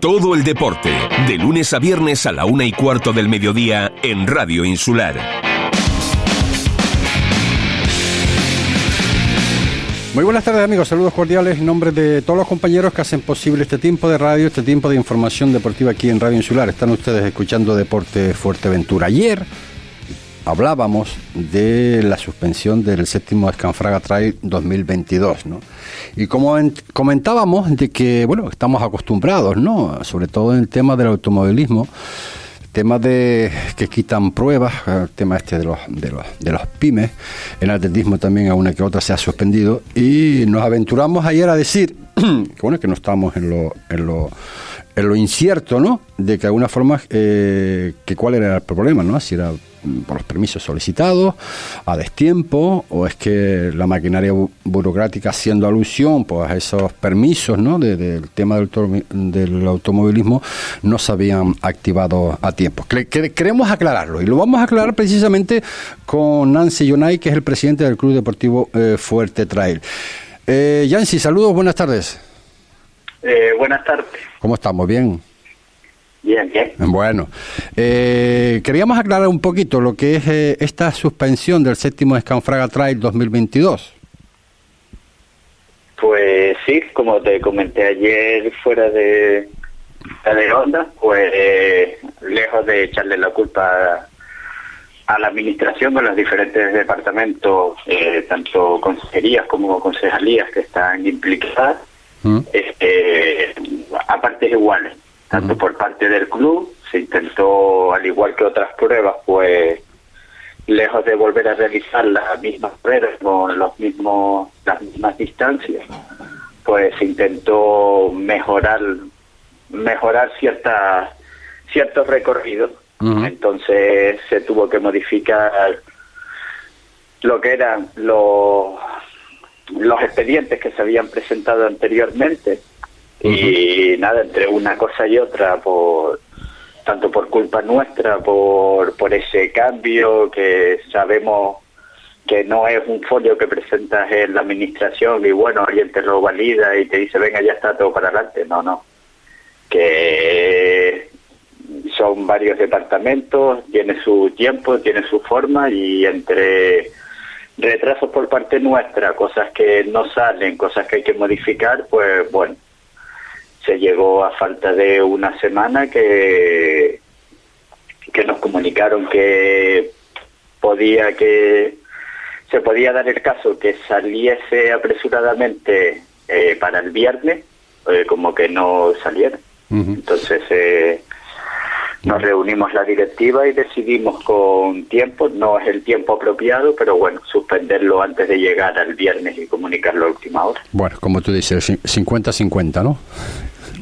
Todo el deporte, de lunes a viernes a la una y cuarto del mediodía en Radio Insular. Muy buenas tardes amigos, saludos cordiales en nombre de todos los compañeros que hacen posible este tiempo de radio, este tiempo de información deportiva aquí en Radio Insular. Están ustedes escuchando Deporte Fuerteventura. Ayer hablábamos de la suspensión del séptimo Escanfraga Trail 2022, ¿no? Y como comentábamos de que, bueno, estamos acostumbrados, ¿no? Sobre todo en el tema del automovilismo, tema de que quitan pruebas, el tema este de los, de los, de los pymes, en atletismo también a una que otra se ha suspendido, y nos aventuramos ayer a decir, que bueno, que no estamos en lo, en lo en lo incierto, ¿no? De que alguna forma, eh, que cuál era el problema, ¿no? Si era por los permisos solicitados, a destiempo, o es que la maquinaria burocrática haciendo alusión pues, a esos permisos ¿no? del tema del, automovilismo no se habían activado a tiempo. queremos aclararlo y lo vamos a aclarar precisamente con Nancy Yonay, que es el presidente del Club Deportivo eh, Fuerte Trail. Eh, Yancy, saludos, buenas tardes. Eh, buenas tardes. ¿Cómo estamos? ¿Bien? Bien, bien. Bueno, eh, queríamos aclarar un poquito lo que es eh, esta suspensión del séptimo Scanfraga Trail 2022. Pues sí, como te comenté ayer fuera de, de onda, pues lejos de echarle la culpa a la administración, a los diferentes departamentos, eh, tanto consejerías como concejalías que están implicadas, ¿Mm? este, a partes iguales tanto por parte del club, se intentó, al igual que otras pruebas, pues lejos de volver a realizar las mismas pruebas con los mismos, las mismas distancias, pues se intentó mejorar mejorar ciertas ciertos recorridos. Entonces se tuvo que modificar lo que eran los los expedientes que se habían presentado anteriormente y nada, entre una cosa y otra, por tanto por culpa nuestra, por, por ese cambio que sabemos que no es un folio que presentas en la administración y bueno, alguien te lo valida y te dice, venga, ya está todo para adelante. No, no. Que son varios departamentos, tiene su tiempo, tiene su forma y entre retrasos por parte nuestra, cosas que no salen, cosas que hay que modificar, pues bueno, se llegó a falta de una semana que, que nos comunicaron que podía que se podía dar el caso que saliese apresuradamente eh, para el viernes, eh, como que no saliera. Entonces eh, nos reunimos la directiva y decidimos con tiempo, no es el tiempo apropiado, pero bueno, suspenderlo antes de llegar al viernes y comunicarlo a última hora. Bueno, como tú dices, 50-50, ¿no?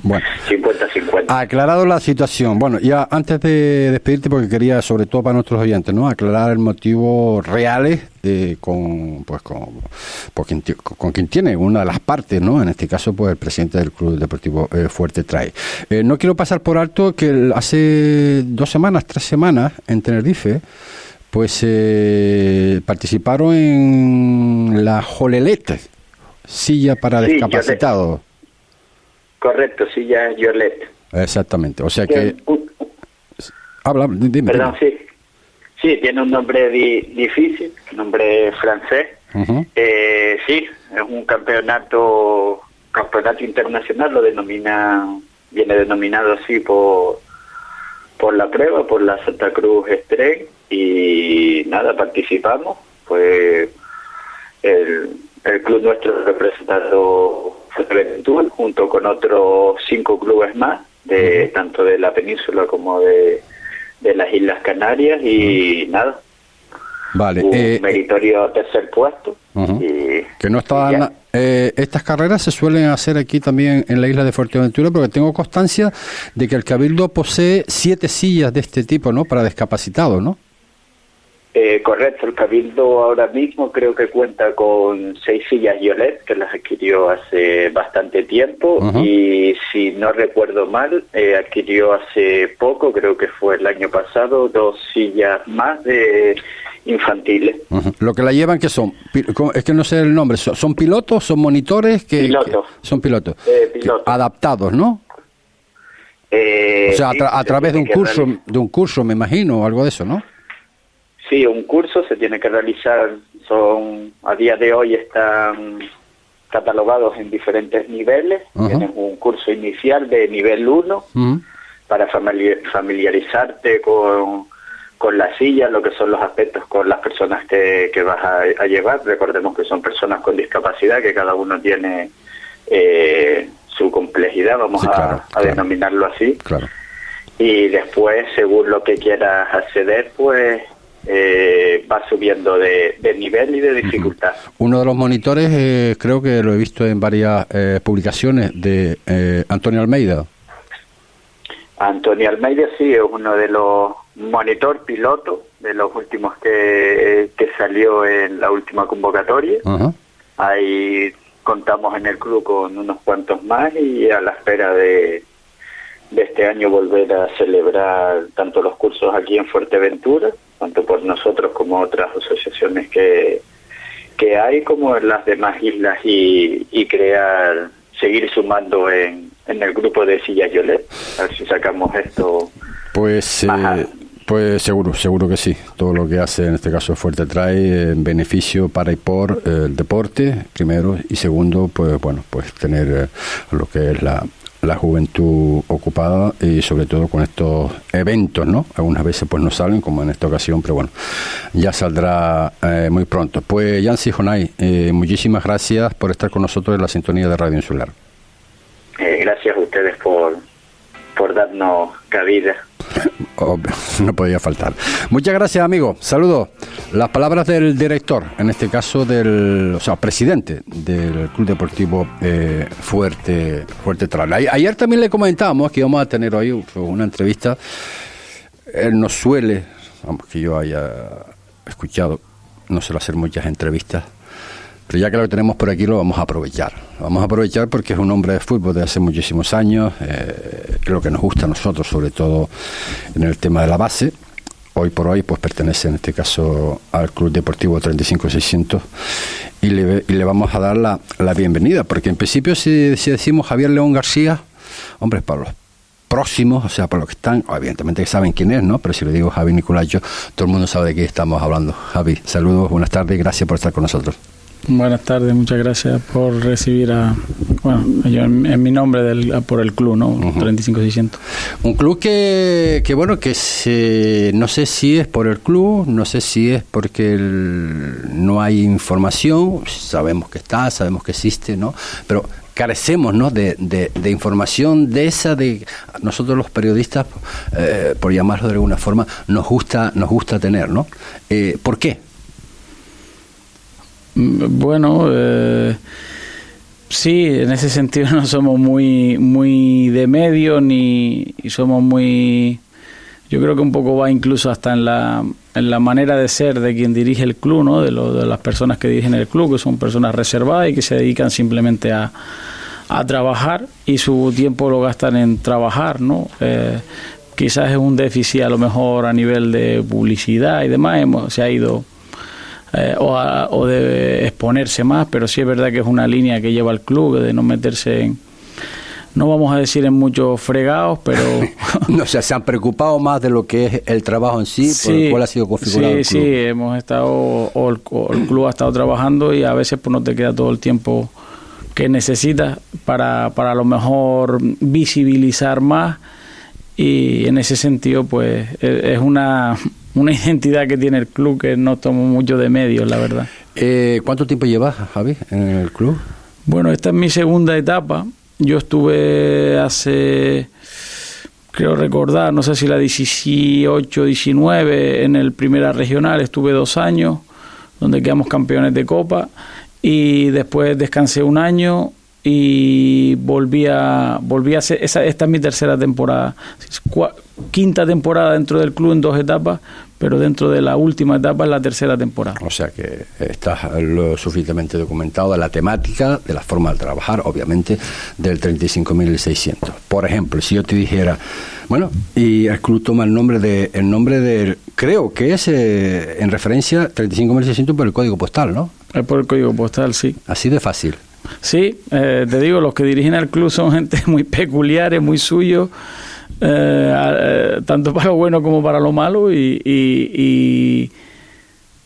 Bueno, 50-50. Aclarado la situación. Bueno, ya antes de despedirte, porque quería, sobre todo para nuestros oyentes, ¿no? Aclarar el motivo reales de, con, pues, con, con, quien, tiene una de las partes, ¿no? En este caso, pues el presidente del Club Deportivo eh, Fuerte Trae. Eh, no quiero pasar por alto que hace dos semanas, tres semanas, en Tenerife, pues eh, participaron en la Jolelete, silla para discapacitados. Correcto, sí, ya es Yolet. Exactamente, o sea que... Habla, dime. Perdón, sí. Sí, tiene un nombre difícil, nombre francés. eh, sí, es un campeonato campeonato internacional, lo denomina, viene denominado así por, por la prueba, por la Santa Cruz Estren, y nada, participamos. Pues el, el club nuestro representado Fuerteventura, junto con otros cinco clubes más, de tanto de la península como de, las Islas Canarias, y nada. Vale. Un eh, meritorio tercer puesto. que no estaban. Eh, estas carreras se suelen hacer aquí también en la isla de Fuerteventura, porque tengo constancia de que el Cabildo posee siete sillas de este tipo, ¿no? Para discapacitados, ¿no? Eh, correcto, el Cabildo ahora mismo creo que cuenta con seis sillas Violet, que las adquirió hace bastante tiempo, y si no recuerdo mal, eh, adquirió hace poco, creo que fue el año pasado, dos sillas más de infantiles. Lo que la llevan, que son? Es que no sé el nombre, ¿son pilotos, son monitores? Que, pilotos. son pilotos. Eh, pilotos. adaptados, ¿no? Eh, o sea, a, tra- a través de un curso, de un curso, me imagino, o algo de eso, ¿no? Sí, un curso se tiene que realizar. Son a día de hoy están catalogados en diferentes niveles. Tienes un curso inicial de nivel 1 Ujú. para famili- familiarizarte con, con la silla, lo que son los aspectos con las personas que, que vas a, a llevar. Recordemos que son personas con discapacidad, que cada uno tiene eh, su complejidad, vamos Sí, a, claro, a claro. denominarlo así. Claro. Y después, según lo que quieras acceder, pues eh, va subiendo de, de nivel y de dificultad. Uno de los monitores, eh, creo que lo he visto en varias eh, publicaciones de eh, Antonio Almeida. Antonio Almeida sí es uno de los monitor pilotos de los últimos que, que salió en la última convocatoria. Ahí contamos en el club con unos cuantos más y a la espera de, de este año volver a celebrar tanto los cursos aquí en Fuerteventura, tanto por nosotros como otras asociaciones que, que hay, como en las demás islas y, y crear, seguir sumando en, en el grupo de Sillas Yolet, a ver si sacamos esto Pues, eh, pues seguro, seguro que sí. Todo lo que hace en este caso Fuerte trae eh, beneficio para y por eh, el deporte, primero, y segundo, pues bueno, pues tener eh, lo que es la, la juventud ocupada y sobre todo con estos eventos, ¿no? Algunas veces pues no salen, como en esta ocasión, pero bueno, ya saldrá eh, muy pronto. Pues Yancy Jonay, eh, muchísimas gracias por estar con nosotros en la sintonía de Radio Insular. Eh, gracias a ustedes por, por darnos cabida. Obvio, no podía faltar. Muchas gracias, amigo. Saludos. Las palabras del director, en este caso del, o sea, presidente del Club Deportivo eh, Fuerte Fuerte Tral. A- Ayer también le comentábamos que íbamos a tener hoy una entrevista. Él nos suele, vamos, que yo haya escuchado, no suele hacer muchas entrevistas. Pero ya que lo tenemos por aquí, lo vamos a aprovechar. Lo vamos a aprovechar porque es un hombre de fútbol de hace muchísimos años, eh, lo que nos gusta a nosotros, sobre todo en el tema de la base. Hoy por hoy, pues pertenece en este caso al Club Deportivo 35600 y le, y le vamos a dar la, la bienvenida, porque en principio, si, decimos Javier León García, hombre, para los próximos, o sea, para los que están, evidentemente saben quién es, ¿no? Pero si le digo Javi Nicolacho, todo el mundo sabe de qué estamos hablando. Javi, saludos, buenas tardes gracias por estar con nosotros. Buenas tardes, muchas gracias por recibir a, bueno, yo en, en mi nombre del, a- por el club, ¿no? 35600. Un club que, que bueno, que se, no sé si es por el club, no sé si es porque el- no hay información, sabemos que está, sabemos que existe, ¿no? Pero carecemos, ¿no? De, de- de información de esa, de nosotros los periodistas, eh, por llamarlo de alguna forma, nos gusta, nos gusta tener, ¿no? Eh, ¿Por qué? Bueno, eh, sí, en ese sentido no somos muy, muy de medio ni somos muy... Yo creo que un poco va incluso hasta en la, en la manera de ser de quien dirige el club, ¿no? De, lo, de las personas que dirigen el club, que son personas reservadas y que se dedican simplemente a, a trabajar y su tiempo lo gastan en trabajar, ¿no? Eh, quizás es un déficit a lo mejor a nivel de publicidad y demás, hemos, se ha ido eh, o, a- o de exponerse más, pero sí es verdad que es una línea que lleva el club de no meterse en, no vamos a decir en muchos fregados, pero No, o sea, se han preocupado más de lo que es el trabajo en sí, por el cual ha sido configurado sí, el club. sí, hemos estado, o el, o el club ha estado trabajando y a veces pues no te queda todo el tiempo que necesitas para, para a lo mejor visibilizar más y en ese sentido pues e- es una, una identidad que tiene el club que no tomo mucho de medios, la verdad. Eh, ¿Cuánto tiempo llevas, Javi, en el club? Bueno, esta es mi segunda etapa. Yo estuve hace, creo recordar, no sé si la 18, 19, en el Primera Regional, estuve dos años, donde quedamos campeones de Copa, y después descansé un año y volví a, volví a hacer, esa, esta es mi tercera temporada, cua- quinta temporada dentro del club en dos etapas, pero dentro de la última etapa es la tercera temporada. O sea que estás lo suficientemente documentado de la temática, de la forma de trabajar, obviamente, del 35.600. Por ejemplo, si yo te dijera, bueno, y el club toma el nombre de, el nombre del, creo que es eh, en referencia 35.600 por el código postal, ¿no? Es por el código postal, sí. Así de fácil. Sí, eh, te digo, los que dirigen el club son gente muy peculiares, muy suyos. eh, tanto para lo bueno como para lo malo, y,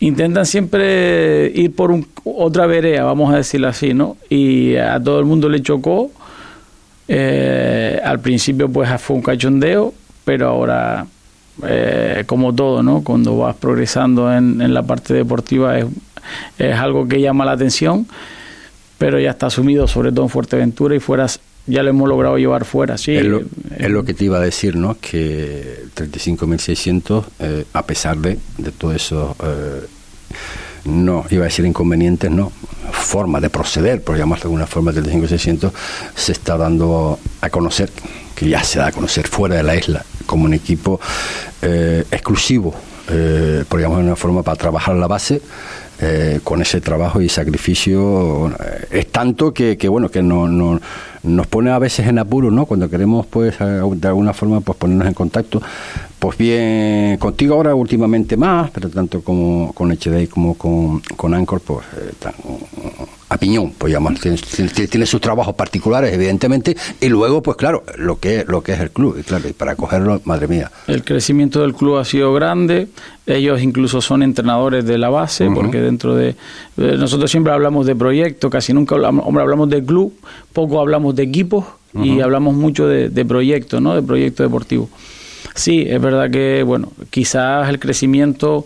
intentan siempre ir por un, otra vereda, vamos a decirlo así, ¿no? Y a todo el mundo le chocó. Eh, al principio pues fue un cachondeo, pero ahora, eh, como todo, ¿no? Cuando vas progresando en, en la parte deportiva es algo que llama la atención, pero ya está asumido sobre todo en Fuerteventura y fuera ya lo hemos logrado llevar fuera, sí. Es lo, es lo que te iba a decir, ¿no? Que 35.600, eh, a pesar de, de todo eso, eh, no, iba a decir inconvenientes, no, forma de proceder, por llamarlo de alguna forma, 35.600 se está dando a conocer, que ya se da a conocer fuera de la isla, como un equipo eh, exclusivo, eh, por llamarlo de una forma, para trabajar la base eh, con ese trabajo y sacrificio eh, es tanto que, que bueno que no, no, nos pone a veces en apuro no cuando queremos pues de alguna forma pues ponernos en contacto pues bien contigo ahora últimamente más pero tanto como con HDI como con, con Anchor pues eh, tan, a piñón, pues llamar. Tiene, tiene, sus trabajos particulares, evidentemente, y luego, pues claro, lo que, lo que es el club, y claro, y para cogerlo, madre mía. El crecimiento del club ha sido grande, ellos incluso son entrenadores de la base, uh -huh. porque dentro de... Nosotros siempre hablamos de proyecto, casi nunca hablamos, hombre, hablamos de club, poco hablamos de equipos uh -huh. y hablamos mucho de, de proyecto, ¿no? De proyecto deportivo. Sí, es verdad que, bueno, quizás el crecimiento,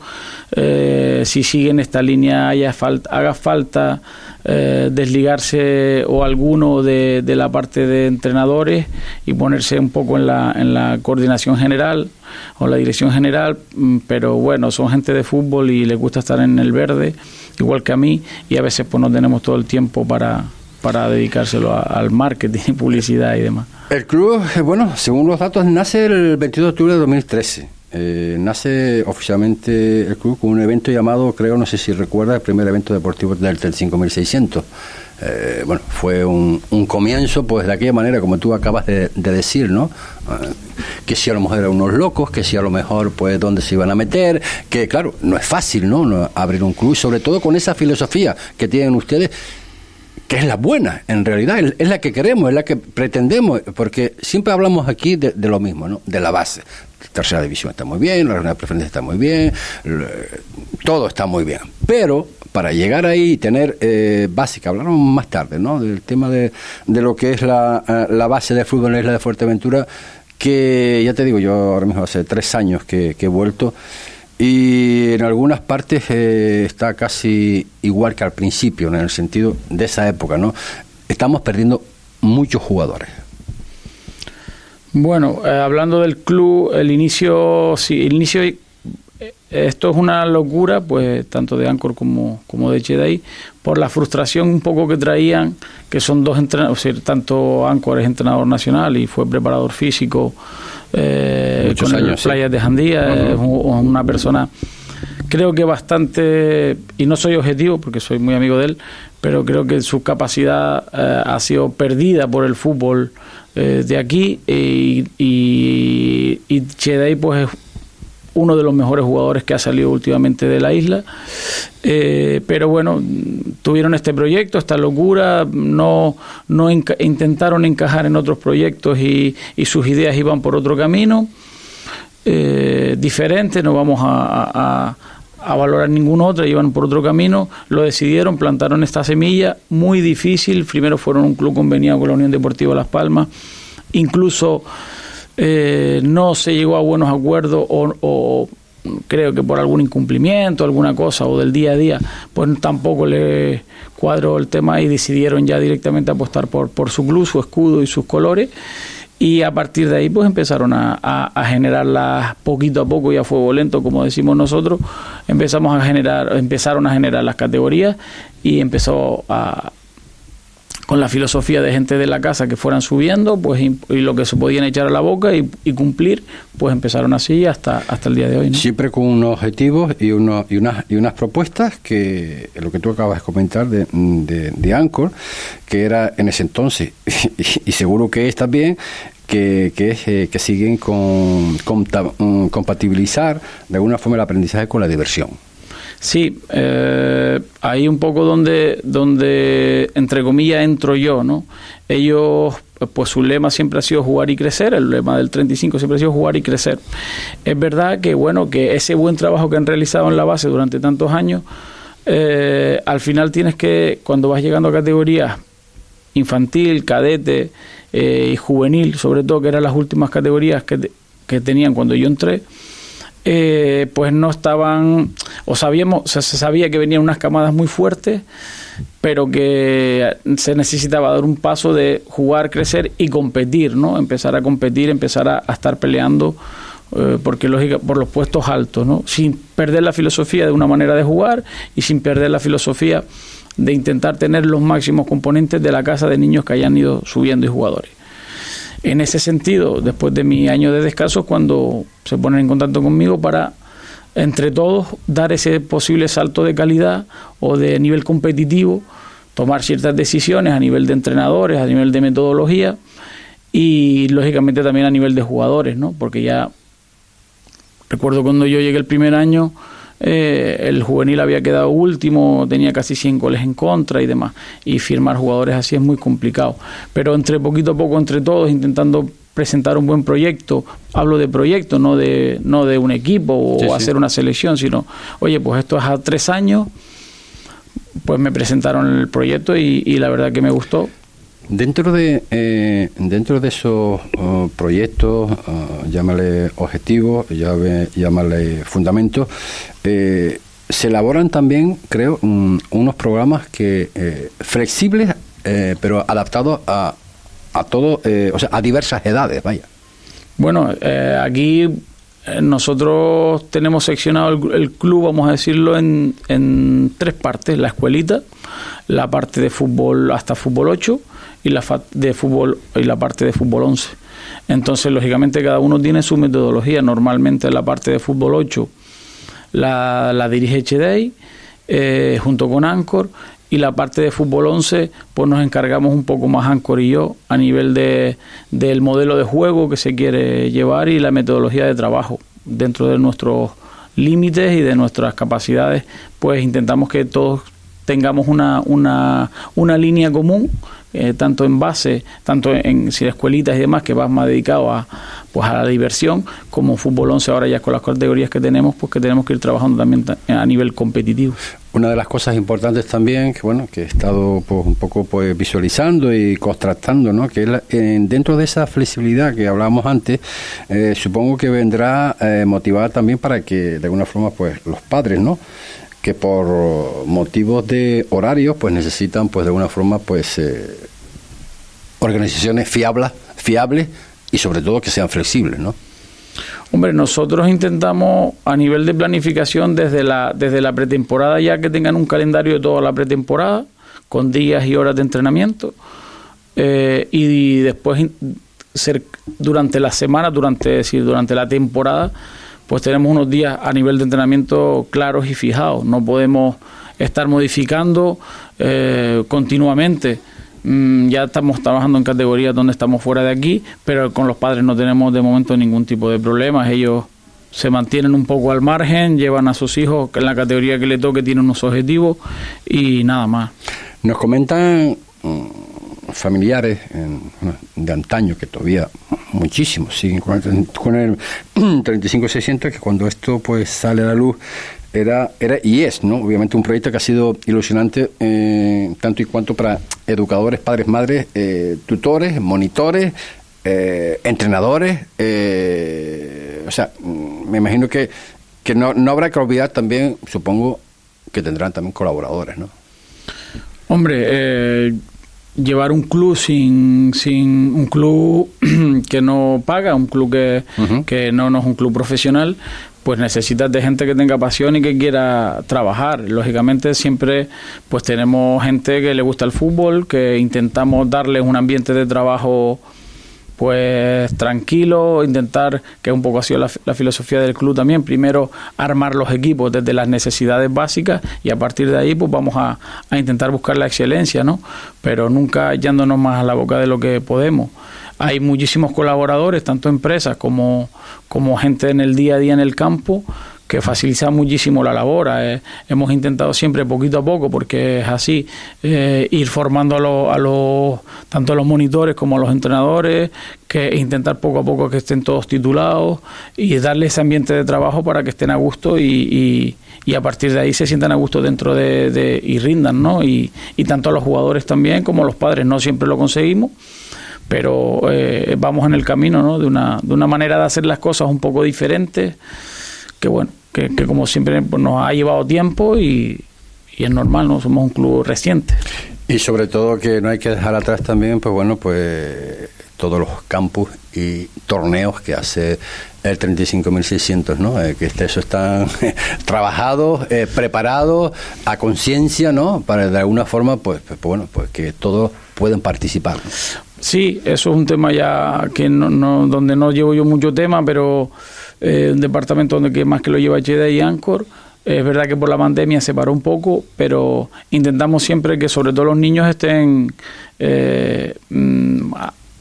eh, si sigue en esta línea, haya falta, haga falta eh, desligarse o alguno de, de, la parte de entrenadores y ponerse un poco en la, en la coordinación general o la dirección general, mm, pero bueno, son gente de fútbol y les gusta estar en el verde, igual que a mí, y a veces pues no tenemos todo el tiempo para, para dedicárselo a, al marketing publicidad y demás. El club, eh, bueno, según los datos, nace el 22 de octubre de 2013. Eh, nace oficialmente el club con un evento llamado, creo, no sé si recuerda, el primer evento deportivo del, del 5600. Eh, bueno, fue un, un, comienzo, pues de aquella manera, como tú acabas de, de decir, ¿no? Eh, que si a lo mejor eran unos locos, que si a lo mejor, pues, dónde se iban a meter, que claro, no es fácil, ¿no? no abrir un club, sobre todo con esa filosofía que tienen ustedes que es la buena, en realidad, es la que queremos, es la que pretendemos, porque siempre hablamos aquí de, lo mismo, ¿no? De la base. Tercera división está muy bien, la reunión de preferencia está muy bien, todo está muy bien, pero para llegar ahí y tener eh, básica, hablaron más tarde, ¿no? Del tema de, de lo que es la, eh, la, base de fútbol en la isla de Fuerteventura, que ya te digo, yo ahora mismo hace tres años que, que he vuelto y en algunas partes eh, está casi igual que al principio, en el sentido de esa época, ¿no? Estamos perdiendo muchos jugadores. Bueno, eh, hablando del club, el inicio, sí, el inicio, eh, esto es una locura, pues tanto de Anchor como, como de Chedai, por la frustración un poco que traían, que son dos entrenadores, o sea, tanto Anchor es entrenador nacional y fue preparador físico eh, con años, sí. playas de Jandía, es una persona creo que bastante, y no soy objetivo porque soy muy amigo de él, pero creo que su capacidad eh, ha sido perdida por el fútbol eh, de aquí y, y, y Chedei pues es uno de los mejores jugadores que ha salido últimamente de la isla. Eh, pero bueno, tuvieron este proyecto, esta locura, no, no intentaron encajar en otros proyectos y, y, sus ideas iban por otro camino. Eh, diferente, no vamos a, a, a valorar ningún otro, iban por otro camino, lo decidieron, plantaron esta semilla, muy difícil, primero fueron un club conveniado con la Unión Deportiva Las Palmas, incluso eh, no se llegó a buenos acuerdos o, creo que por algún incumplimiento, alguna cosa o del día a día, pues tampoco le cuadró el tema y decidieron ya directamente apostar por, por su club, su escudo y sus colores. Y a partir de ahí pues empezaron a, a, a generarlas poquito a poco y a fuego lento, como decimos nosotros, empezamos a generar, empezaron a generar las categorías y empezó a, con la filosofía de gente de la casa que fueran subiendo, pues y, lo que se podían echar a la boca y, cumplir, pues empezaron así hasta, hasta el día de hoy. Siempre con unos objetivos y, uno, y, unas, y unas propuestas que lo que tú acabas de comentar de, de, de Anchor, que era en ese entonces, y, seguro que es también, que, que, eh, que siguen con, con, compatibilizar de alguna forma el aprendizaje con la diversión. Sí, eh, ahí un poco donde, donde, entre comillas, entro yo, ¿no? Ellos pues su lema siempre ha sido jugar y crecer, el lema del 35 siempre ha sido jugar y crecer. Es verdad que, bueno, que ese buen trabajo que han realizado en la base durante tantos años, eh, al final tienes que, cuando vas llegando a categorías infantil, cadete eh, y juvenil, sobre todo, que eran las últimas categorías que, que tenían cuando yo entré, eh, pues no estaban, o sabíamos, se sabía que venían unas camadas muy fuertes, pero que se necesitaba dar un paso de jugar, crecer y competir, ¿no? Empezar a competir, empezar a, estar peleando, eh, porque lógica, por los puestos altos, ¿no? Sin perder la filosofía de una manera de jugar y sin perder la filosofía de intentar tener los máximos componentes de la casa de niños que hayan ido subiendo y jugadores. En ese sentido, después de mi año de descanso, cuando se ponen en contacto conmigo para, entre todos, dar ese posible salto de calidad o de nivel competitivo, tomar ciertas decisiones a nivel de entrenadores, a nivel de metodología y, lógicamente, también a nivel de jugadores, ¿no? Porque ya recuerdo cuando yo llegué el primer año, eh, el juvenil había quedado último, tenía casi 100 goles en contra y demás. Y firmar jugadores así es muy complicado. Pero entre poquito a poco, entre todos, intentando presentar un buen proyecto, hablo de proyecto, no de, no de un equipo o hacer una selección, sino, oye, pues esto es a tres años, pues me presentaron el proyecto y, y la verdad que me gustó Dentro de, eh, dentro de esos oh, proyectos, oh, llámale objetivos, llámale fundamentos, eh, se elaboran también, creo, unos programas que eh, flexibles, pero adaptados a, a todo, o sea, a diversas edades, vaya. Bueno, aquí nosotros tenemos seccionado el, el, club, vamos a decirlo, en, en tres partes. La escuelita, la parte de fútbol hasta fútbol 8 y la de fútbol y la parte de fútbol 11. Entonces, lógicamente, cada uno tiene su metodología. Normalmente la parte de fútbol 8 la, la dirige Chedey eh, junto con Anchor y la parte de fútbol 11 pues nos encargamos un poco más Anchor y yo a nivel de, del modelo de juego que se quiere llevar y la metodología de trabajo dentro de nuestros límites y de nuestras capacidades pues intentamos que todos tengamos una, una, una línea común eh, tanto en base, tanto en si escuelitas y demás, que va más dedicado a, pues a la diversión, como fútbol 11 ahora ya con las categorías que tenemos, pues que tenemos que ir trabajando también a nivel competitivo. Una de las cosas importantes también, que bueno, que he estado pues, un poco pues visualizando y contrastando, ¿no? Que dentro de esa flexibilidad que hablábamos antes, eh, supongo que vendrá eh, motivada también para que de alguna forma pues los padres, ¿no? Que por motivos de horarios pues necesitan pues de alguna forma pues eh, organizaciones fiables, fiables y sobre todo que sean flexibles, ¿no? Hombre, nosotros intentamos a nivel de planificación desde la desde la pretemporada ya que tengan un calendario de toda la pretemporada con días y horas de entrenamiento eh, y después ser durante la semana, durante decir durante la temporada pues tenemos unos días a nivel de entrenamiento claros y fijados. No podemos estar modificando eh, continuamente. Mm, ya estamos trabajando en categorías donde estamos fuera de aquí, pero con los padres no tenemos de momento ningún tipo de problemas. Ellos se mantienen un poco al margen, llevan a sus hijos en la categoría que le toque, tienen unos objetivos y nada más. Nos comentan familiares de antaño, que todavía muchísimos siguen con el, 35600, que cuando esto pues sale a la luz era, era y es, ¿no? Obviamente un proyecto que ha sido ilusionante eh, tanto y cuanto para educadores, padres, madres, eh, tutores, monitores, eh, entrenadores. o sea, me imagino que, que no, no habrá que olvidar también, supongo, que tendrán también colaboradores, ¿no? Hombre, llevar un club sin, sin un club que no paga, un club que, que no, no es un club profesional, pues necesitas de gente que tenga pasión y que quiera trabajar. Lógicamente siempre pues tenemos gente que le gusta el fútbol, que intentamos darles un ambiente de trabajo pues tranquilo, intentar, que un poco ha sido la, filosofía del club también, primero armar los equipos desde las necesidades básicas y a partir de ahí pues vamos a, intentar buscar la excelencia, ¿no? Pero nunca yéndonos más a la boca de lo que podemos. Hay muchísimos colaboradores, tanto empresas como, como gente en el día a día en el campo, que facilita muchísimo la labor. Eh, hemos intentado siempre poquito a poco, porque es así, eh, ir formando a los, tanto a los monitores como a los entrenadores, que intentar poco a poco que estén todos titulados y darle ese ambiente de trabajo para que estén a gusto y, y, a partir de ahí se sientan a gusto dentro de, y rindan, ¿no? Y, y tanto a los jugadores también como a los padres, no siempre lo conseguimos pero eh, vamos en el camino ¿no? de, una, de una manera de hacer las cosas un poco diferente, que bueno, que, como siempre pues, nos ha llevado tiempo y, y es normal, no somos un club reciente. Y sobre todo que no hay que dejar atrás también, pues bueno, pues todos los campus y torneos que hace el 35.600, ¿no? Eh, que eso están trabajados, eh, preparados, a conciencia, ¿no? Para de alguna forma, pues, pues, bueno, pues que todos pueden participar. Sí, eso es un tema ya que no, donde no llevo yo mucho tema, pero eh, un departamento donde que más que lo lleva Cheda y Anchor. Es verdad que por la pandemia se paró un poco, pero intentamos siempre que sobre todo los niños estén eh, mm,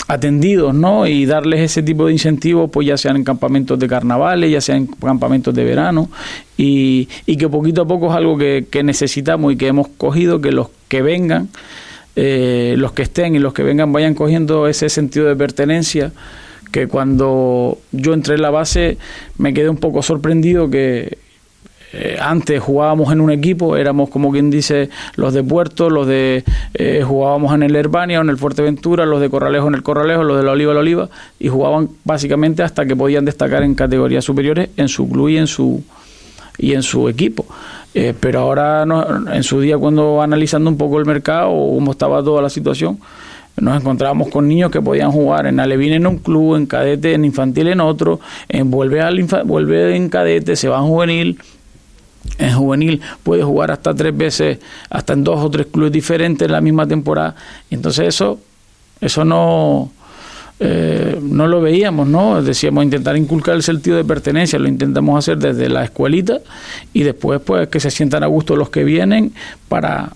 atendidos, ¿no? Y darles ese tipo de incentivos, pues ya sean en campamentos de carnavales, ya sean en campamentos de verano, y, y que poquito a poco es algo que, que necesitamos y que hemos cogido, que los que vengan eh, los que estén y los que vengan vayan cogiendo ese sentido de pertenencia que cuando yo entré en la base me quedé un poco sorprendido que eh, antes jugábamos en un equipo, éramos como quien dice los de Puerto, los de eh, jugábamos en el Herbania o en el Fuerteventura, los de Corralejo en el Corralejo, los de la Oliva la Oliva y jugaban básicamente hasta que podían destacar en categorías superiores en su club y en su y en su equipo. Eh, pero ahora, en su día, cuando analizando un poco el mercado cómo estaba toda la situación, nos encontrábamos con niños que podían jugar en Alevín en un club, en cadete, en infantil en otro, en vuelve, al vuelve en cadete, se va en juvenil. En juvenil puede jugar hasta tres veces, hasta en dos o tres clubes diferentes en la misma temporada. Entonces eso, eso no, eh, no lo veíamos, ¿no? Decíamos intentar inculcar el sentido de pertenencia, lo intentamos hacer desde la escuelita y después pues que se sientan a gusto los que vienen para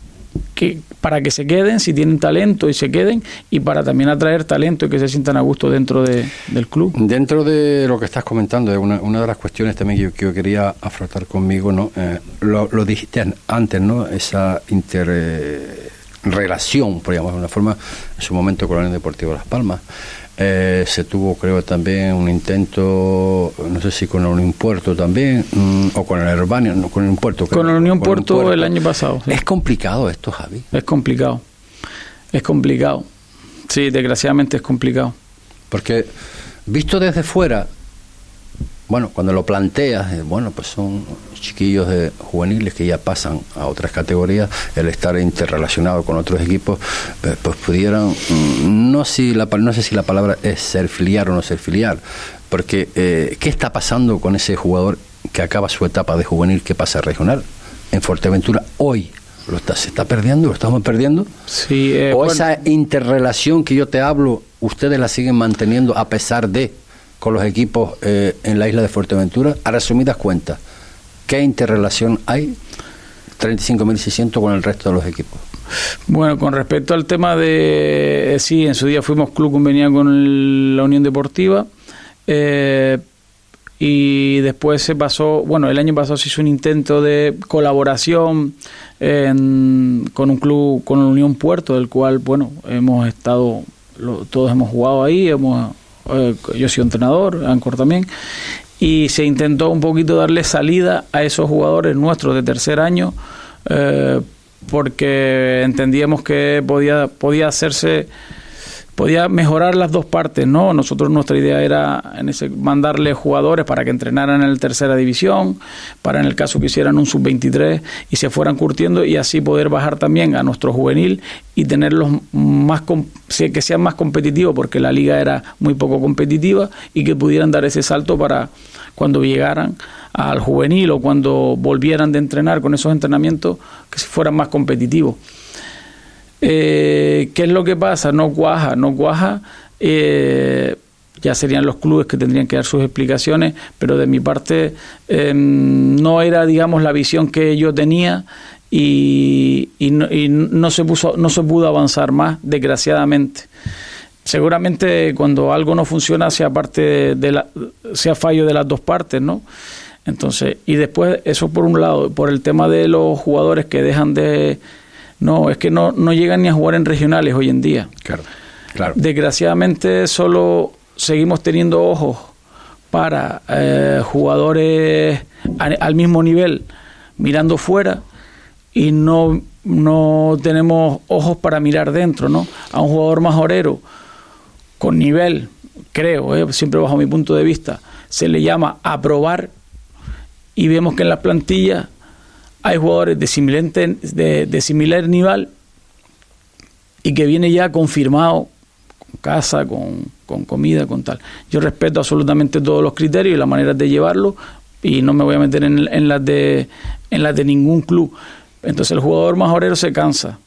que para que se queden si tienen talento y se queden y para también atraer talento y que se sientan a gusto dentro de, del club. Dentro de lo que estás comentando, es una, una de las cuestiones también que yo, quería afrontar conmigo, ¿no? Eh, lo, lo, dijiste antes, ¿no? Esa interrelación, por llamarlo de una forma, en su momento con el Deportivo Las Palmas. Eh, se tuvo, creo, también un intento, no sé si con el Unión Puerto también, mm, o con el Herbania, no, con el Unión Puerto. con el Unión Puerto, el año pasado. Es complicado esto, Javi. Es complicado. Es complicado. Sí, desgraciadamente es complicado. Porque visto desde fuera, bueno, cuando lo planteas, eh, bueno, pues son chiquillos de juveniles que ya pasan a otras categorías, el estar interrelacionado con otros equipos, eh, pues pudieran, mm, no, si la, no sé si la palabra es ser filiar o no ser filiar, porque eh, ¿qué está pasando con ese jugador que acaba su etapa de juvenil que pasa a regional en Fuerteventura hoy? ¿Lo está, ¿Se está perdiendo? ¿Lo estamos perdiendo? Sí, ¿O esa interrelación que yo te hablo, ustedes la siguen manteniendo a pesar de con los equipos eh, en la isla de Fuerteventura. A resumidas cuentas, ¿qué interrelación hay 35.600 con el resto de los equipos? Bueno, con respecto al tema de, eh, sí, en su día fuimos club convenido con la Unión Deportiva eh, y después se pasó, bueno, el año pasado se hizo un intento de colaboración con un club, con la Unión Puerto, del cual, bueno, hemos estado, todos hemos jugado ahí, hemos eh, yo soy entrenador, Ancor también, y se intentó un poquito darle salida a esos jugadores nuestros de tercer año, eh, porque entendíamos que podía, podía hacerse podía mejorar las dos partes, ¿no? Nosotros nuestra idea era en ese mandarle jugadores para que entrenaran en la tercera división, para en el caso que hicieran un sub-23 y se fueran curtiendo y así poder bajar también a nuestro juvenil y tenerlos más que sean más competitivos porque la liga era muy poco competitiva y que pudieran dar ese salto para cuando llegaran al juvenil o cuando volvieran de entrenar con esos entrenamientos que fueran más competitivos. Eh, ¿Qué es lo que pasa? No cuaja, no cuaja. Eh, ya serían los clubes que tendrían que dar sus explicaciones, pero de mi parte em, no era, digamos, la visión que yo tenía y, no, se puso, no se pudo avanzar más, desgraciadamente. Seguramente cuando algo no funciona sea parte de la, sea fallo de las dos partes, ¿no? Entonces, y después, eso por un lado, por el tema de los jugadores que dejan de. No, es que no, no llegan ni a jugar en regionales hoy en día. Claro, claro. Desgraciadamente, solo seguimos teniendo ojos para eh, jugadores al mismo nivel mirando fuera y no, no tenemos ojos para mirar dentro, ¿no? A un jugador más orero, con nivel, creo, eh, siempre bajo mi punto de vista, se le llama aprobar y vemos que en la plantilla hay jugadores de similar, de, de similar nivel y que viene ya confirmado con casa, con, con, comida, con tal. Yo respeto absolutamente todos los criterios y las maneras de llevarlo y no me voy a meter en, en las de en de ningún club. Entonces el jugador más orero se cansa.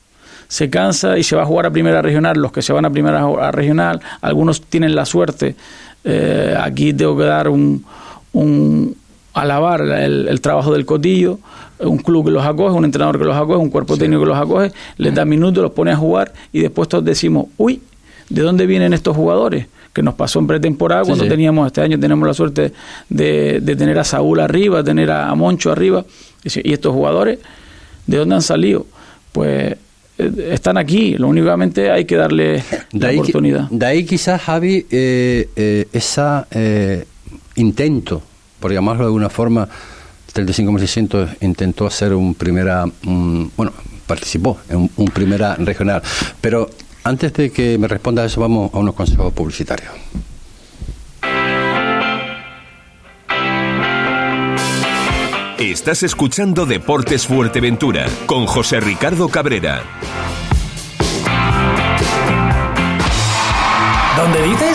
Se cansa y se va a jugar a primera regional. Los que se van a primera regional, algunos tienen la suerte. Eh, aquí tengo que dar un, un alabar el, trabajo del Cotillo, un club que los acoge, un entrenador que los acoge, un cuerpo técnico que los acoge, les da minutos, los pone a jugar y después todos decimos, uy, ¿de dónde vienen estos jugadores? Que nos pasó en pretemporada cuando teníamos, este año tenemos la suerte de, tener a Saúl arriba, tener a, Moncho arriba, y, estos jugadores, ¿de dónde han salido? Pues eh, están aquí, lo únicamente hay que darle la oportunidad. De ahí quizás, Javi, eh, eh, ese intento, por llamarlo de alguna forma, del de 5600 intentó hacer un primera, bueno, participó en un, primera regional, pero antes de que me responda a eso, vamos a unos consejos publicitarios. Estás escuchando Deportes Fuerteventura con José Ricardo Cabrera. ¿Dónde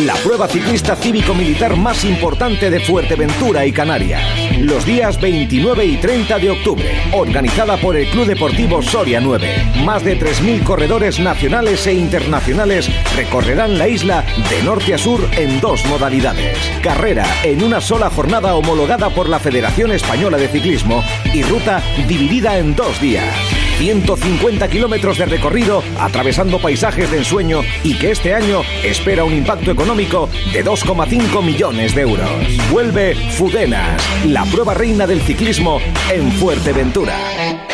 la prueba ciclista cívico-militar más importante de Fuerteventura y Canarias. Los días 29 y 30 de octubre, organizada por el Club Deportivo Soria 9. Más de 3.000 corredores nacionales e internacionales recorrerán la isla de norte a sur en dos modalidades. Carrera en una sola jornada homologada por la Federación Española de Ciclismo y ruta dividida en dos días. 150 kilómetros de recorrido atravesando paisajes de ensueño y que este año espera un impacto económico de 2,5 millones de euros. Vuelve Fudenas, la prueba reina del ciclismo en Fuerteventura.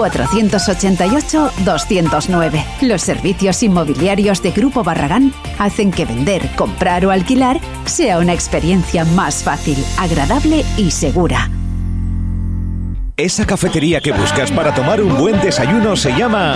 488-209. Los servicios inmobiliarios de Grupo Barragán hacen que vender, comprar o alquilar sea una experiencia más fácil, agradable y segura. Esa cafetería que buscas para tomar un buen desayuno se llama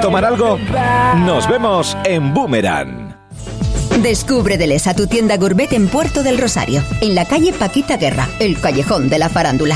tomar algo? Nos vemos en Boomerang. Descubre Delesa, tu tienda gourmet en Puerto del Rosario, en la calle Paquita Guerra, el callejón de la farándula.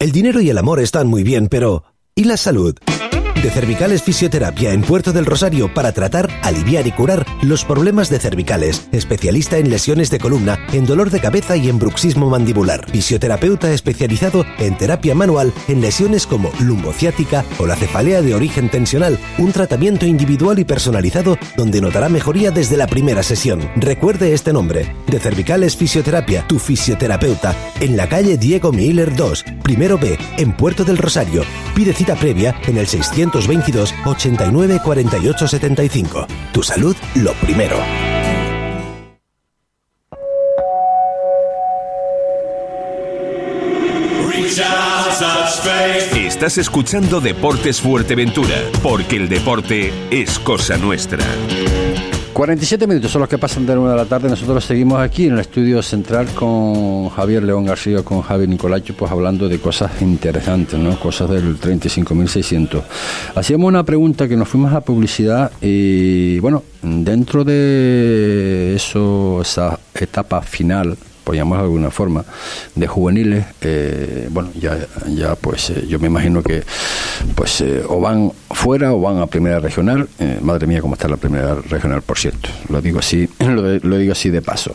El dinero y el amor están muy bien, pero ¿y la salud? De Cervicales Fisioterapia en Puerto del Rosario para tratar, aliviar y curar los problemas de cervicales. Especialista en lesiones de columna, en dolor de cabeza y en bruxismo mandibular. Fisioterapeuta especializado en terapia manual en lesiones como lumbociática o la cefalea de origen tensional. Un tratamiento individual y personalizado donde notará mejoría desde la primera sesión. Recuerde este nombre. De Cervicales Fisioterapia, tu fisioterapeuta. En la calle Diego Miller 2, primero B, en Puerto del Rosario. Pide cita previa en el 600 622 89 48 75. Tu salud lo primero. Estás escuchando Deportes Fuerteventura, porque el deporte es cosa nuestra. 47 minutos son los que pasan de la de la tarde. Nosotros seguimos aquí en el estudio central con Javier León García, con Javier Nicolacho, pues hablando de cosas interesantes, ¿no? Cosas del 35.600. Hacíamos una pregunta que nos fuimos a publicidad y, bueno, dentro de eso, esa etapa final por de alguna forma, de juveniles, eh, bueno, ya, ya pues eh, yo me imagino que pues eh, o van fuera o van a primera regional. madre mía, cómo está la primera regional, por cierto. Lo digo así, lo, digo así de paso.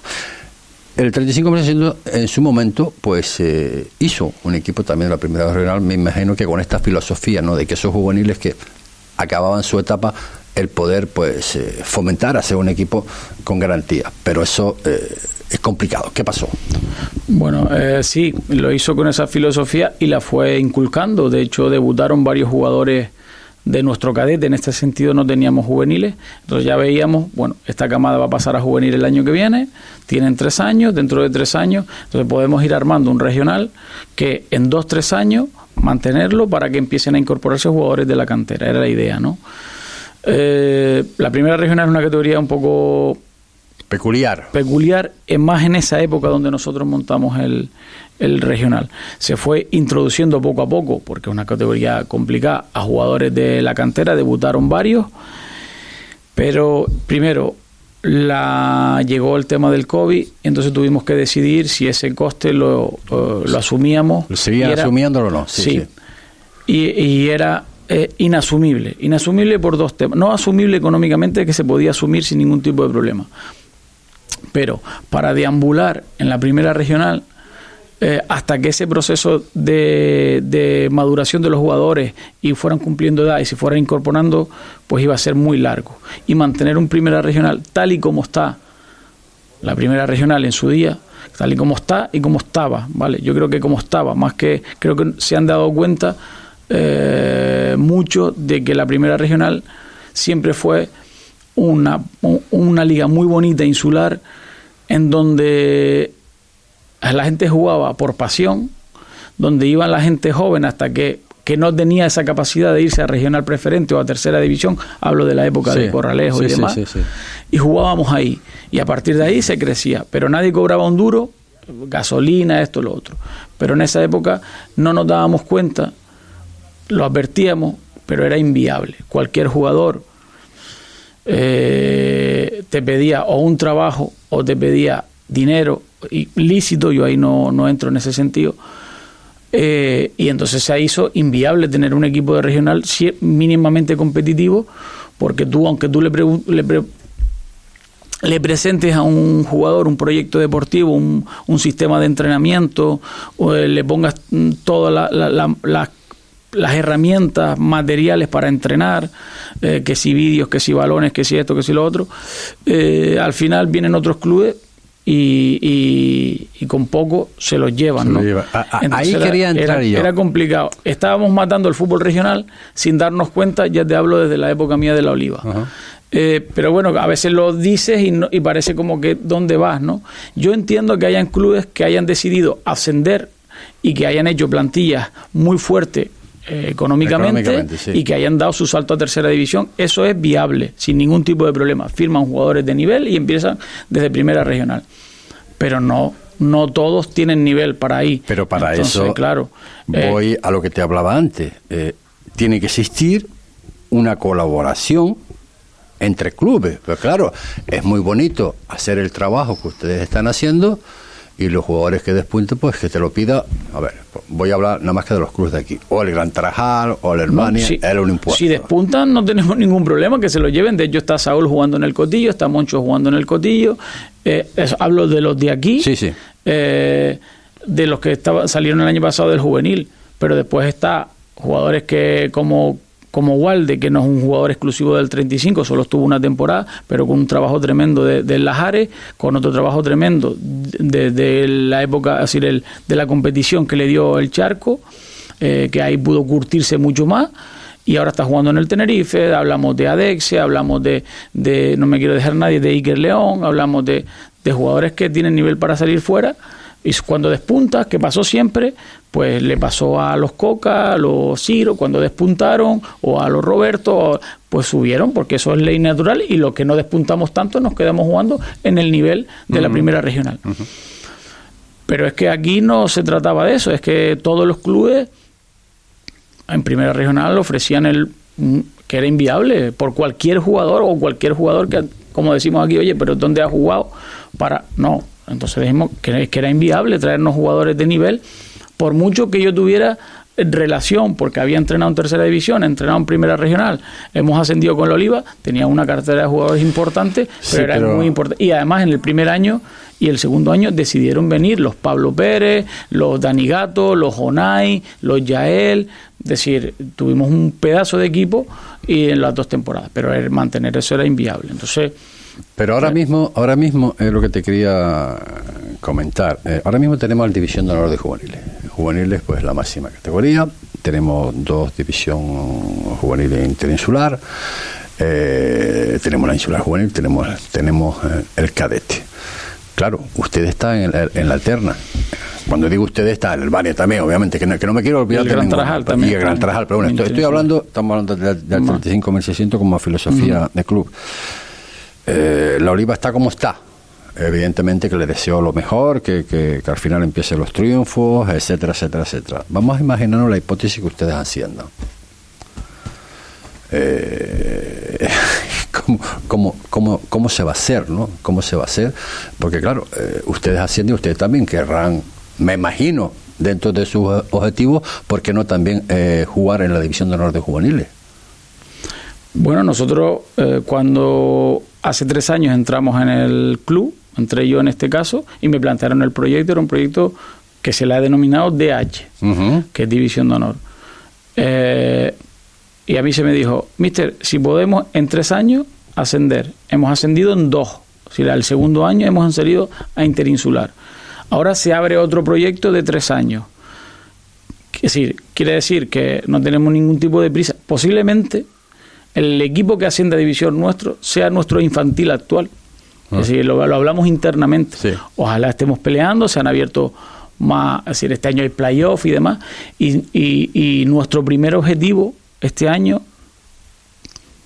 El 35% en su momento, pues hizo un equipo también de la primera regional, me imagino que con esta filosofía, ¿no? De que esos juveniles que acababan su etapa el poder pues fomentar hacer un equipo con garantía pero eso es complicado. ¿Qué pasó? Bueno, eh, sí, lo hizo con esa filosofía y la fue inculcando. De hecho, debutaron varios jugadores de nuestro cadete. En este sentido no teníamos juveniles. Entonces ya veíamos, bueno, esta camada va a pasar a juvenil el año que viene. Tienen tres años, dentro de tres años. Entonces podemos ir armando un regional que en dos, tres años mantenerlo para que empiecen a incorporarse jugadores de la cantera. Era la idea, ¿no? Eh, la primera regional es una categoría un poco Peculiar. Peculiar, es más en esa época donde nosotros montamos el, el regional. Se fue introduciendo poco a poco, porque es una categoría complicada, a jugadores de la cantera, debutaron varios, pero primero la llegó el tema del COVID, entonces tuvimos que decidir si ese coste lo, lo asumíamos. ¿Lo seguían asumiéndolo o no? Sí. Y, y, era eh, inasumible. Inasumible por dos temas. No asumible económicamente, que se podía asumir sin ningún tipo de problema. Pero para deambular en la primera regional, eh, hasta que ese proceso de, maduración de los jugadores y fueran cumpliendo edad y se fueran incorporando, pues iba a ser muy largo. Y mantener un primera regional tal y como está, la primera regional en su día, tal y como está y como estaba, ¿vale? Yo creo que como estaba, más que creo que se han dado cuenta eh, mucho de que la primera regional siempre fue una, una liga muy bonita, insular, en donde la gente jugaba por pasión, donde iba la gente joven hasta que, que no tenía esa capacidad de irse a regional preferente o a tercera división, hablo de la época de Corralejo y demás, y jugábamos ahí. Y a partir de ahí se crecía, pero nadie cobraba un duro, gasolina, esto, lo otro. Pero en esa época no nos dábamos cuenta, lo advertíamos, pero era inviable. Cualquier jugador eh, te pedía o un trabajo o te pedía dinero ilícito, yo ahí no, no entro en ese sentido, eh, y entonces se hizo inviable tener un equipo de regional mínimamente competitivo, porque tú, aunque tú le, le, le presentes a un jugador un proyecto deportivo, un, un sistema de entrenamiento, o le pongas todas las las herramientas materiales para entrenar, eh, que si vídeos, que si balones, que si esto, que si lo otro. Eh, al final vienen otros clubes y, y, con poco se los llevan. ¿no? ahí quería entrar era, yo. Era complicado. Estábamos matando el fútbol regional sin darnos cuenta, ya te hablo desde la época mía de la oliva. Eh, pero bueno, a veces lo dices y, y parece como que dónde vas, ¿no? Yo entiendo que hayan clubes que hayan decidido ascender y que hayan hecho plantillas muy fuertes eh, económicamente, y que hayan dado su salto a tercera división, eso es viable, sin ningún tipo de problema. Firman jugadores de nivel y empiezan desde primera regional. Pero no, no todos tienen nivel para ahí. Pero para eso, claro, eh, voy a lo que te hablaba antes. Eh, tiene que existir una colaboración entre clubes. Pero claro, es muy bonito hacer el trabajo que ustedes están haciendo y los jugadores que despunten, pues que te lo pida. A ver, voy a hablar nada más que de los clubes de aquí. O el Gran Tarajal, o el Hermania, si, era un impuesto. Si despuntan, no tenemos ningún problema que se lo lleven. De hecho, está Saúl jugando en el Cotillo, está Moncho jugando en el Cotillo. Eh, hablo de los de aquí. Sí, sí. Eh, de los que estaba, salieron el año pasado del juvenil. Pero después está jugadores que como como Walde, que no es un jugador exclusivo del 35, solo estuvo una temporada, pero con un trabajo tremendo de, de Lajares, con otro trabajo tremendo de la época, así de la competición que le dio el Charco, eh, que ahí pudo curtirse mucho más. Y ahora está jugando en el Tenerife, hablamos de Adexia, hablamos de, de no me quiero dejar nadie, de Iker León, hablamos de, de jugadores que tienen nivel para salir fuera y cuando despunta, que pasó siempre, pues le pasó a los Coca, a los Ciro, cuando despuntaron, o a los Roberto, pues subieron, porque eso es ley natural, y los que no despuntamos tanto nos quedamos jugando en el nivel de la primera regional. Pero es que aquí no se trataba de eso, es que todos los clubes en primera regional ofrecían el que era inviable por cualquier jugador o cualquier jugador que, como decimos aquí, oye, pero ¿dónde ha jugado? Para, no, entonces dijimos que, era inviable traernos jugadores de nivel, por mucho que yo tuviera relación, porque había entrenado en tercera división, entrenado en primera regional, hemos ascendido con la Oliva, tenía una cartera de jugadores importante, pero era muy importante. Y además en el primer año y el segundo año decidieron venir los Pablo Pérez, los Dani Gato, los Jonay, los Yael, es decir, tuvimos un pedazo de equipo y en las dos temporadas, pero mantener eso era inviable. Entonces, pero ahora mismo, ahora mismo es lo que te quería comentar. Eh, ahora mismo tenemos la división de honor de juveniles. Juveniles, pues la máxima categoría. Tenemos dos división juveniles interinsular. Eh, tenemos la insular juvenil, tenemos, tenemos eh, el cadete. Claro, usted está en, en la alterna. Cuando digo usted está, el Albania también, obviamente, que no, que no me quiero olvidar. Y el Gran Tarajal también. Y el Gran Tarajal, pero bueno, estoy, hablando, estamos hablando del, del 35.600 como filosofía de club. Eh, la oliva está como está. Evidentemente que le deseo lo mejor, que, que, al final empiecen los triunfos, etcétera, etcétera, etcétera. Vamos a imaginarnos la hipótesis que ustedes haciendo. Eh, ¿cómo, cómo, cómo, cómo, se va a hacer, no? ¿Cómo se va a hacer? Porque claro, eh, ustedes haciendo y ustedes también querrán, me imagino, dentro de sus objetivos, ¿por qué no también jugar en la división de honor de juveniles? Bueno, nosotros cuando hace tres años entramos en el club, entré yo en este caso, y me plantearon el proyecto, era un proyecto que se le ha denominado DH, que es División de Honor. Eh, y a mí se me dijo, mister, si podemos en tres años ascender, hemos ascendido en dos, si el segundo año hemos ascendido a interinsular. Ahora se abre otro proyecto de tres años. Es decir, quiere decir que no tenemos ningún tipo de prisa. Posiblemente el equipo que asciende a división nuestro sea nuestro infantil actual. Ah. Es decir, lo, lo hablamos internamente. Sí. Ojalá estemos peleando, se han abierto más, es decir, este año hay playoff y demás. Y, y- y nuestro primer objetivo este año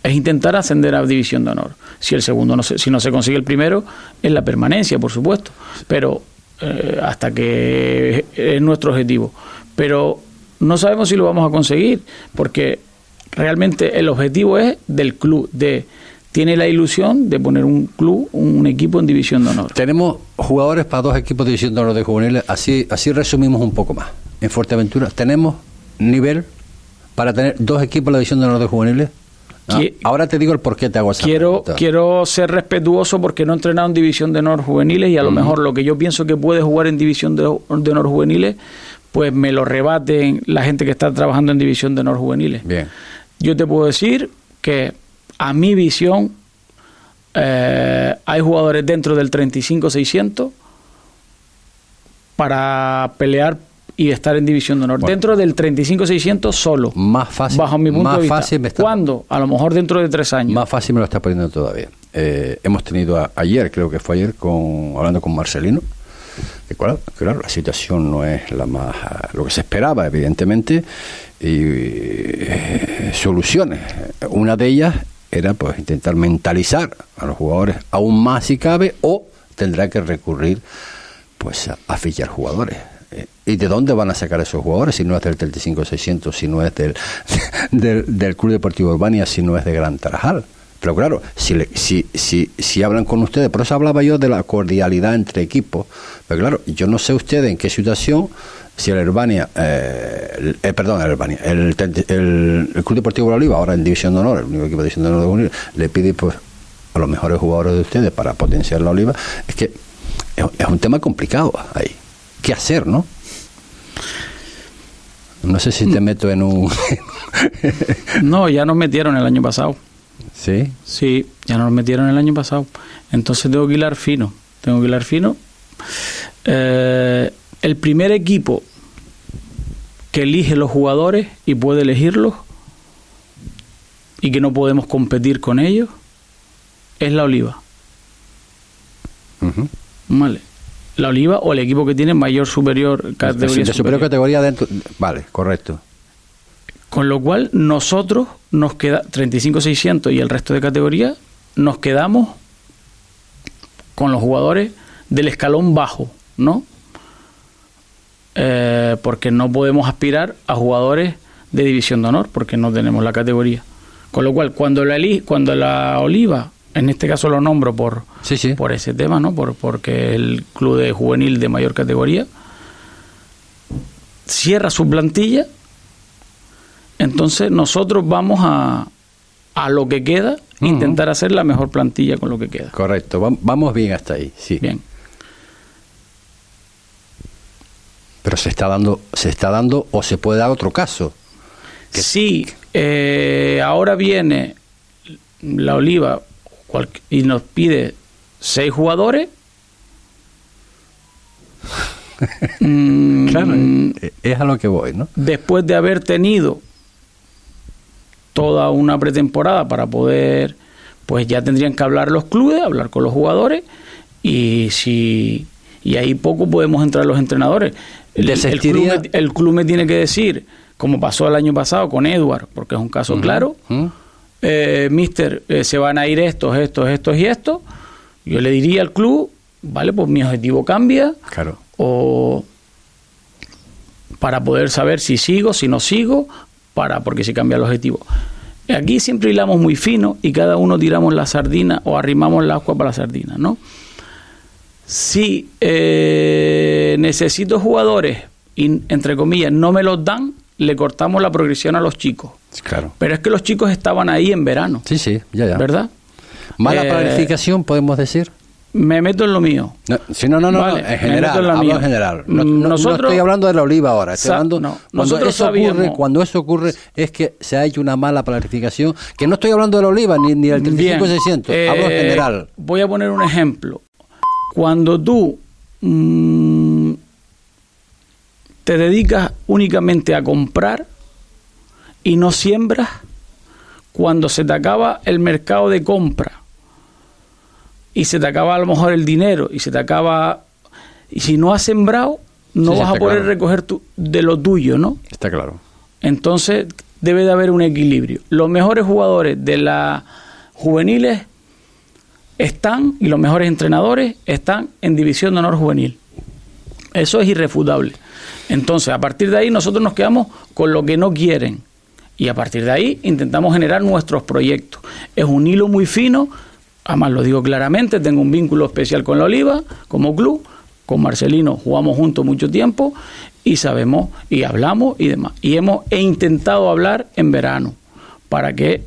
es intentar ascender a división de honor. Si el segundo no se, si no se consigue el primero, es la permanencia, por supuesto. Pero eh, hasta que es nuestro objetivo. Pero no sabemos si lo vamos a conseguir, porque realmente el objetivo es del club, de tiene la ilusión de poner un club, un equipo en división de honor. Tenemos jugadores para dos equipos de división de honor de juveniles, así, así resumimos un poco más. En Fuerteventura, ¿tenemos nivel para tener dos equipos en la división de honor de juveniles? Ah, ahora te digo el por qué te hago esa Quiero, pregunta. quiero ser respetuoso porque no he entrenado en división de honor juveniles y a lo mejor lo que yo pienso que puede jugar en división de, de honor juveniles, pues me lo rebaten la gente que está trabajando en división de honor juveniles. Bien. Yo te puedo decir que a mi visión, eh, hay jugadores dentro del 35-600 para pelear y estar en división de honor. Dentro del 35-600 solo. Más fácil. Bajo mi punto más de vista. Fácil me está, ¿Cuándo? A lo mejor dentro de tres años. Más fácil me lo está poniendo todavía. Eh, hemos tenido a, ayer, creo que fue ayer, con hablando con Marcelino. Claro, claro, la situación no es la más lo que se esperaba, evidentemente, y eh, soluciones. Una de ellas era pues intentar mentalizar a los jugadores aún más si cabe, o tendrá que recurrir pues a, fichar jugadores. Eh, ¿Y de dónde van a sacar esos jugadores si no es del 35-600, si no es del, del, del, Club Deportivo Urbania, si no es de Gran Tarajal? Pero claro, si, le, si, si, si hablan con ustedes, por eso hablaba yo de la cordialidad entre equipos. Pero claro, yo no sé ustedes en qué situación, si el Urbania, eh, el, eh, perdón, el Urbania, el, el, el, Club Deportivo La Oliva, ahora en División de Honor, el único equipo de División de Honor de Unir, le pide pues a los mejores jugadores de ustedes para potenciar la Oliva. Es que es, es un tema complicado ahí. ¿Qué hacer, no? No sé si te meto en un... no, ya nos metieron el año pasado. ¿Sí? Sí, ya nos metieron el año pasado. Entonces tengo que hilar fino. Tengo que hilar fino. Eh, el primer equipo que elige los jugadores y puede elegirlos y que no podemos competir con ellos es la Oliva. Uh -huh. Vale. La Oliva o el equipo que tiene mayor superior categoría. De superior categoría dentro. Vale, correcto. Con lo cual, nosotros nos queda 35-600 y el resto de categorías nos quedamos con los jugadores del escalón bajo, ¿no? Eh, porque no podemos aspirar a jugadores de división de honor, porque no tenemos la categoría. Con lo cual, cuando la, cuando la Oliva, en este caso lo nombro por, sí, sí. por ese tema, ¿no? Por, porque el club de juvenil de mayor categoría cierra su plantilla entonces nosotros vamos a, a lo que queda, uh -huh. intentar hacer la mejor plantilla con lo que queda. Correcto, vamos bien hasta ahí, sí. Bien. Pero se está dando, se está dando o se puede dar otro caso. Que... Sí, eh, ahora viene la Oliva y nos pide seis jugadores. claro, es a lo que voy, ¿no? Después de haber tenido toda una pretemporada para poder, pues ya tendrían que hablar los clubes, hablar con los jugadores y si y ahí poco podemos entrar los entrenadores. El, el, club, me, el club, me, tiene que decir, como pasó el año pasado con Edward, porque es un caso uh -huh. claro, uh -huh. eh, Mister, eh, se van a ir estos, estos, estos y estos. Yo le diría al club, vale, pues mi objetivo cambia. Claro. O para poder saber si sigo, si no sigo, para porque se cambia el objetivo. Aquí siempre hilamos muy fino y cada uno tiramos la sardina o arrimamos el agua para la sardina, ¿no? Si eh, necesito jugadores y, entre comillas, no me los dan, le cortamos la progresión a los chicos. Claro. Pero es que los chicos estaban ahí en verano. Sí, sí, ya, ya. ¿Verdad? Mala eh, planificación, podemos decir. Me meto en lo mío. No, si no, no, no, vale, no en general, en, hablo en general. No, no, nosotros, no, estoy hablando de la oliva ahora. Estoy hablando, cuando, eso sabíamos, ocurre, cuando eso ocurre es que se ha hecho una mala planificación. Que no estoy hablando de la oliva ni, ni del 35-600. Eh, hablo en general. Voy a poner un ejemplo. Cuando tú mmm, te dedicas únicamente a comprar y no siembras, cuando se te acaba el mercado de compra y se te acaba a lo mejor el dinero y se te acaba y si no has sembrado no Sí, vas a poder claro. recoger tu- de lo tuyo, ¿no? Está claro. Entonces debe de haber un equilibrio. Los mejores jugadores de las juveniles están y los mejores entrenadores están en división de honor juvenil. Eso es irrefutable. Entonces, a partir de ahí nosotros nos quedamos con lo que no quieren y a partir de ahí intentamos generar nuestros proyectos. Es un hilo muy fino, además lo digo claramente, tengo un vínculo especial con la Oliva como club, con Marcelino jugamos juntos mucho tiempo y sabemos y hablamos y demás. Y hemos he intentado hablar en verano para que,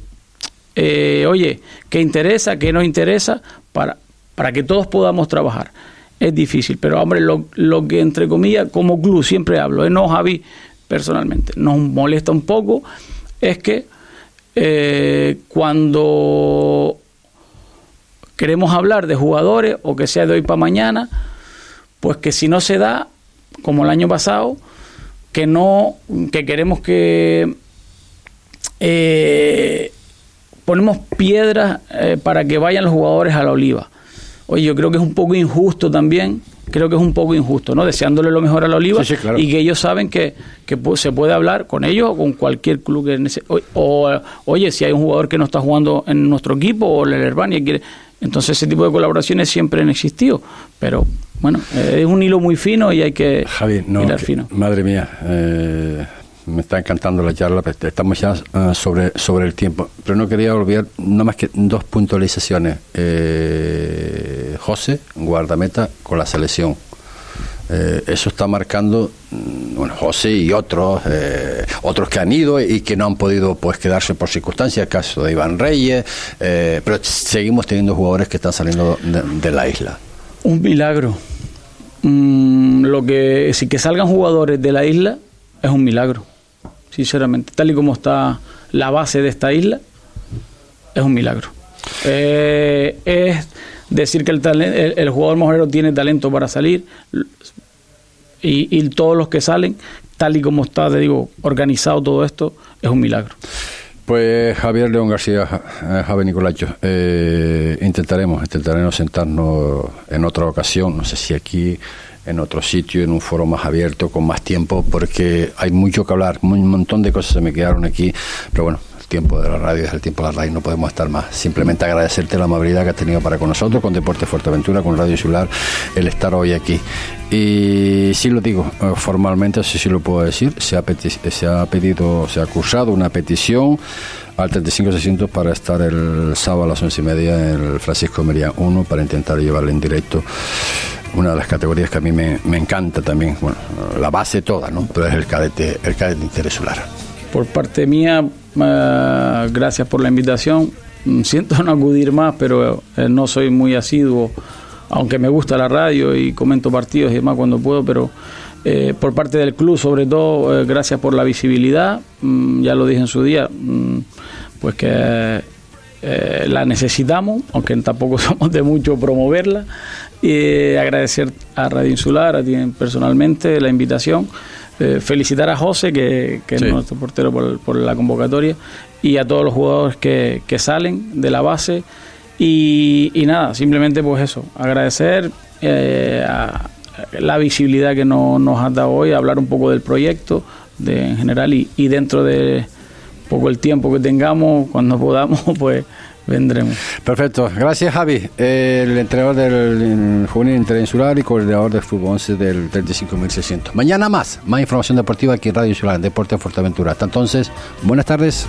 eh, oye, qué interesa, qué no interesa, para, para que todos podamos trabajar. Es difícil, pero hombre, lo, lo que entre comillas, como club siempre hablo, eh, no Javi personalmente, nos molesta un poco, es que eh, cuando queremos hablar de jugadores o que sea de hoy para mañana, pues que si no se da, como el año pasado, que no, que queremos que ponemos piedras eh, para que vayan los jugadores a la oliva. Oye, yo creo que es un poco injusto también, creo que es un poco injusto, ¿no? Deseándole lo mejor a la oliva y que ellos saben que, que se puede hablar con ellos o con cualquier club que o, oye, si hay un jugador que no está jugando en nuestro equipo o el Herbania quiere entonces ese tipo de colaboraciones siempre han existido, pero bueno, es un hilo muy fino y hay que Javi, no, mirar fino. Madre mía, eh, me está encantando la charla, estamos ya eh, sobre, sobre el tiempo, pero no quería olvidar nada más que dos puntualizaciones. Eh, José, guardameta con la selección. Eh, eso está marcando mm, bueno, José y otros eh, otros que han ido y que no han podido pues quedarse por circunstancias, caso de Iván Reyes, eh, pero seguimos teniendo jugadores que están saliendo de, la isla. Un milagro. Mm, lo que si que salgan jugadores de la isla es un milagro, sinceramente, tal y como está la base de esta isla es un milagro. es decir que el, el, jugador mojero tiene talento para salir y, todos los que salen, tal y como está, te digo, organizado todo esto, es un milagro. Pues Javier León García, eh, Javier Nicolacho, eh, intentaremos, intentaremos sentarnos en otra ocasión, no sé si aquí, en otro sitio, en un foro más abierto, con más tiempo, porque hay mucho que hablar, un montón de cosas se me quedaron aquí, pero bueno, tiempo de la radio, es el tiempo de la radio, no podemos estar más. Simplemente agradecerte la amabilidad que has tenido para con nosotros, con Deporte Fuerteventura, con Radio Insular, el estar hoy aquí. Y sí lo digo, eh, formalmente, así sí lo puedo decir, se ha, se ha pedido, se ha cursado una petición al 35600 para estar el sábado a las once y media en el Francisco Mería 1 para intentar llevarle en directo una de las categorías que a mí me, me encanta también, bueno, la base toda, ¿no? Pero es el cadete, el cadete interesolar. Por parte mía, eh, gracias por la invitación. Mm, siento no acudir más, pero eh, no soy muy asiduo, aunque me gusta la radio y comento partidos y demás cuando puedo, pero eh, por parte del club sobre todo, gracias por la visibilidad, mm, ya lo dije en su día, mm, pues que la necesitamos, aunque tampoco somos de mucho promoverla, y agradecer a Radio Insular, a ti personalmente, la invitación. Eh, felicitar a José, que, es nuestro portero por, la convocatoria, y a todos los jugadores que, salen de la base. Y, nada, simplemente pues eso, agradecer eh, la visibilidad que nos ha dado hoy, hablar un poco del proyecto de, en general y, y dentro de poco el tiempo que tengamos, cuando podamos, pues vendremos. Perfecto, gracias Javi, el entrenador del Juvenil Interinsular y coordinador del Fútbol 11 del 35.600. Mañana más, más información deportiva aquí en Radio Insular, Deporte Fuerteventura. Hasta entonces, buenas tardes.